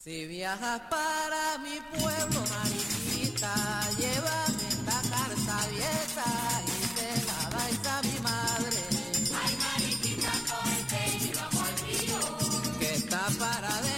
Si viajas para mi pueblo, mariquita, llévame esta carta abierta y te la dais a mi madre. Ay, mariquita, cógete y vamos al río. Que está parada en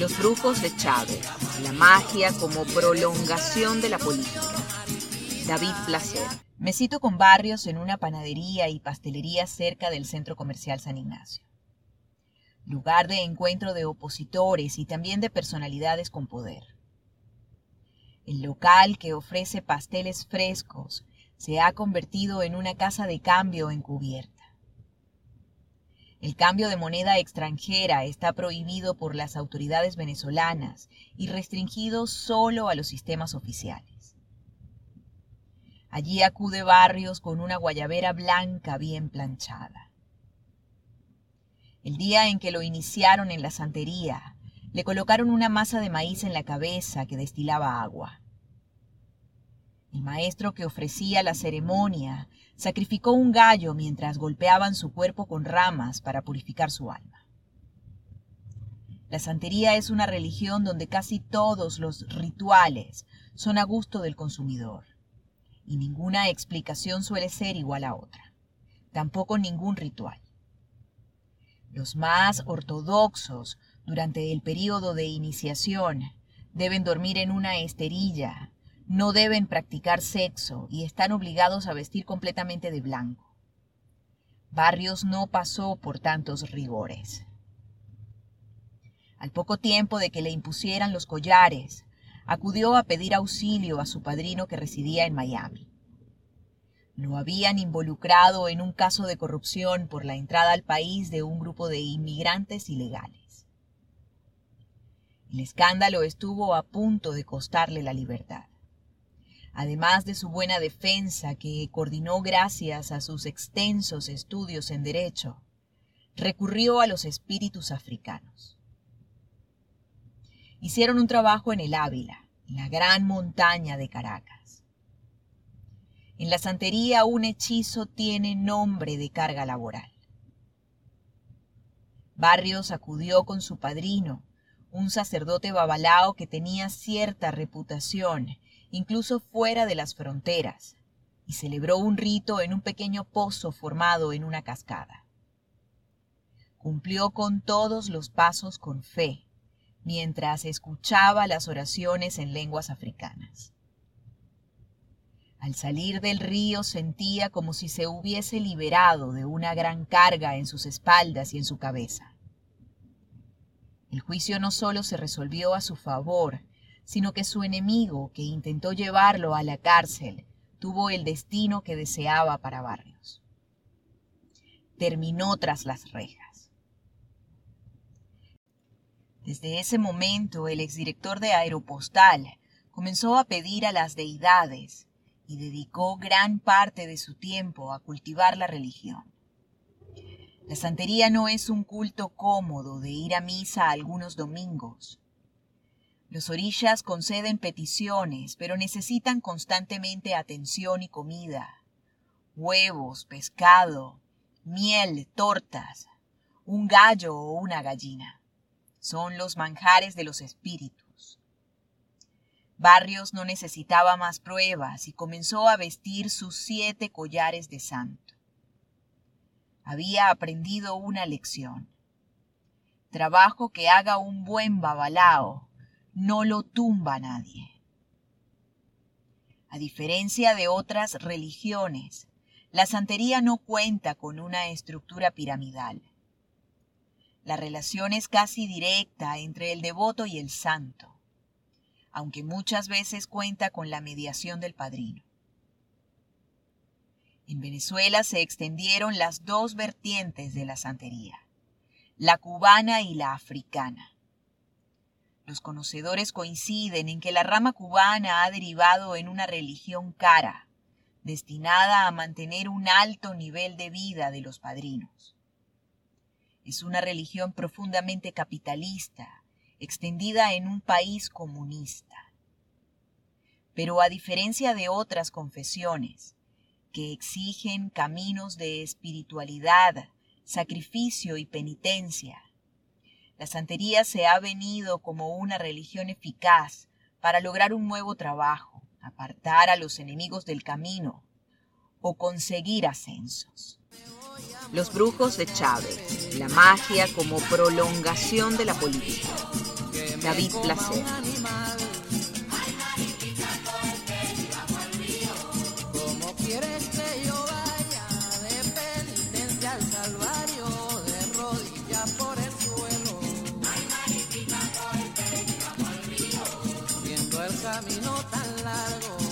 Los brujos de Chávez, la magia como prolongación de la política. David Placer. Me cito con Barrios en una panadería y pastelería cerca del centro comercial San Ignacio. Lugar de encuentro de opositores y también de personalidades con poder. El local que ofrece pasteles frescos se ha convertido en una casa de cambio encubierta. El cambio de moneda extranjera está prohibido por las autoridades venezolanas y restringido solo a los sistemas oficiales. Allí acude Barrios con una guayabera blanca bien planchada. El día en que lo iniciaron en la santería, le colocaron una masa de maíz en la cabeza que destilaba agua. El maestro que ofrecía la ceremonia sacrificó un gallo mientras golpeaban su cuerpo con ramas para purificar su alma. La santería es una religión donde casi todos los rituales son a gusto del consumidor y ninguna explicación suele ser igual a otra, tampoco ningún ritual. Los más ortodoxos durante el período de iniciación deben dormir en una esterilla, no deben practicar sexo y están obligados a vestir completamente de blanco. Barrios no pasó por tantos rigores. Al poco tiempo de que le impusieran los collares, acudió a pedir auxilio a su padrino que residía en Miami. Lo habían involucrado en un caso de corrupción por la entrada al país de un grupo de inmigrantes ilegales. El escándalo estuvo a punto de costarle la libertad además de su buena defensa que coordinó gracias a sus extensos estudios en derecho, recurrió a los espíritus africanos. Hicieron un trabajo en el Ávila, la gran montaña de Caracas. En la santería un hechizo tiene nombre de carga laboral. Barrios acudió con su padrino, un sacerdote babalao que tenía cierta reputación incluso fuera de las fronteras, y celebró un rito en un pequeño pozo formado en una cascada. Cumplió con todos los pasos con fe, mientras escuchaba las oraciones en lenguas africanas. Al salir del río sentía como si se hubiese liberado de una gran carga en sus espaldas y en su cabeza. El juicio no solo se resolvió a su favor, sino que su enemigo, que intentó llevarlo a la cárcel, tuvo el destino que deseaba para Barrios. Terminó tras las rejas. Desde ese momento, el exdirector de Aeropostal comenzó a pedir a las deidades y dedicó gran parte de su tiempo a cultivar la religión. La santería no es un culto cómodo de ir a misa algunos domingos, los orillas conceden peticiones, pero necesitan constantemente atención y comida. Huevos, pescado, miel, tortas, un gallo o una gallina. Son los manjares de los espíritus. Barrios no necesitaba más pruebas y comenzó a vestir sus siete collares de santo. Había aprendido una lección. Trabajo que haga un buen babalao, no lo tumba nadie. A diferencia de otras religiones, la santería no cuenta con una estructura piramidal. La relación es casi directa entre el devoto y el santo, aunque muchas veces cuenta con la mediación del padrino. En Venezuela se extendieron las dos vertientes de la santería, la cubana y la africana. Los conocedores coinciden en que la rama cubana ha derivado en una religión cara, destinada a mantener un alto nivel de vida de los padrinos. es una religión profundamente capitalista, extendida en un país comunista. Pero a diferencia de otras confesiones, que exigen caminos de espiritualidad, sacrificio y penitencia, la santería se ha venido como una religión eficaz para lograr un nuevo trabajo, apartar a los enemigos del camino o conseguir ascensos. Los brujos de Chávez, la magia como prolongación de la política. David Placer. Camino tan largo.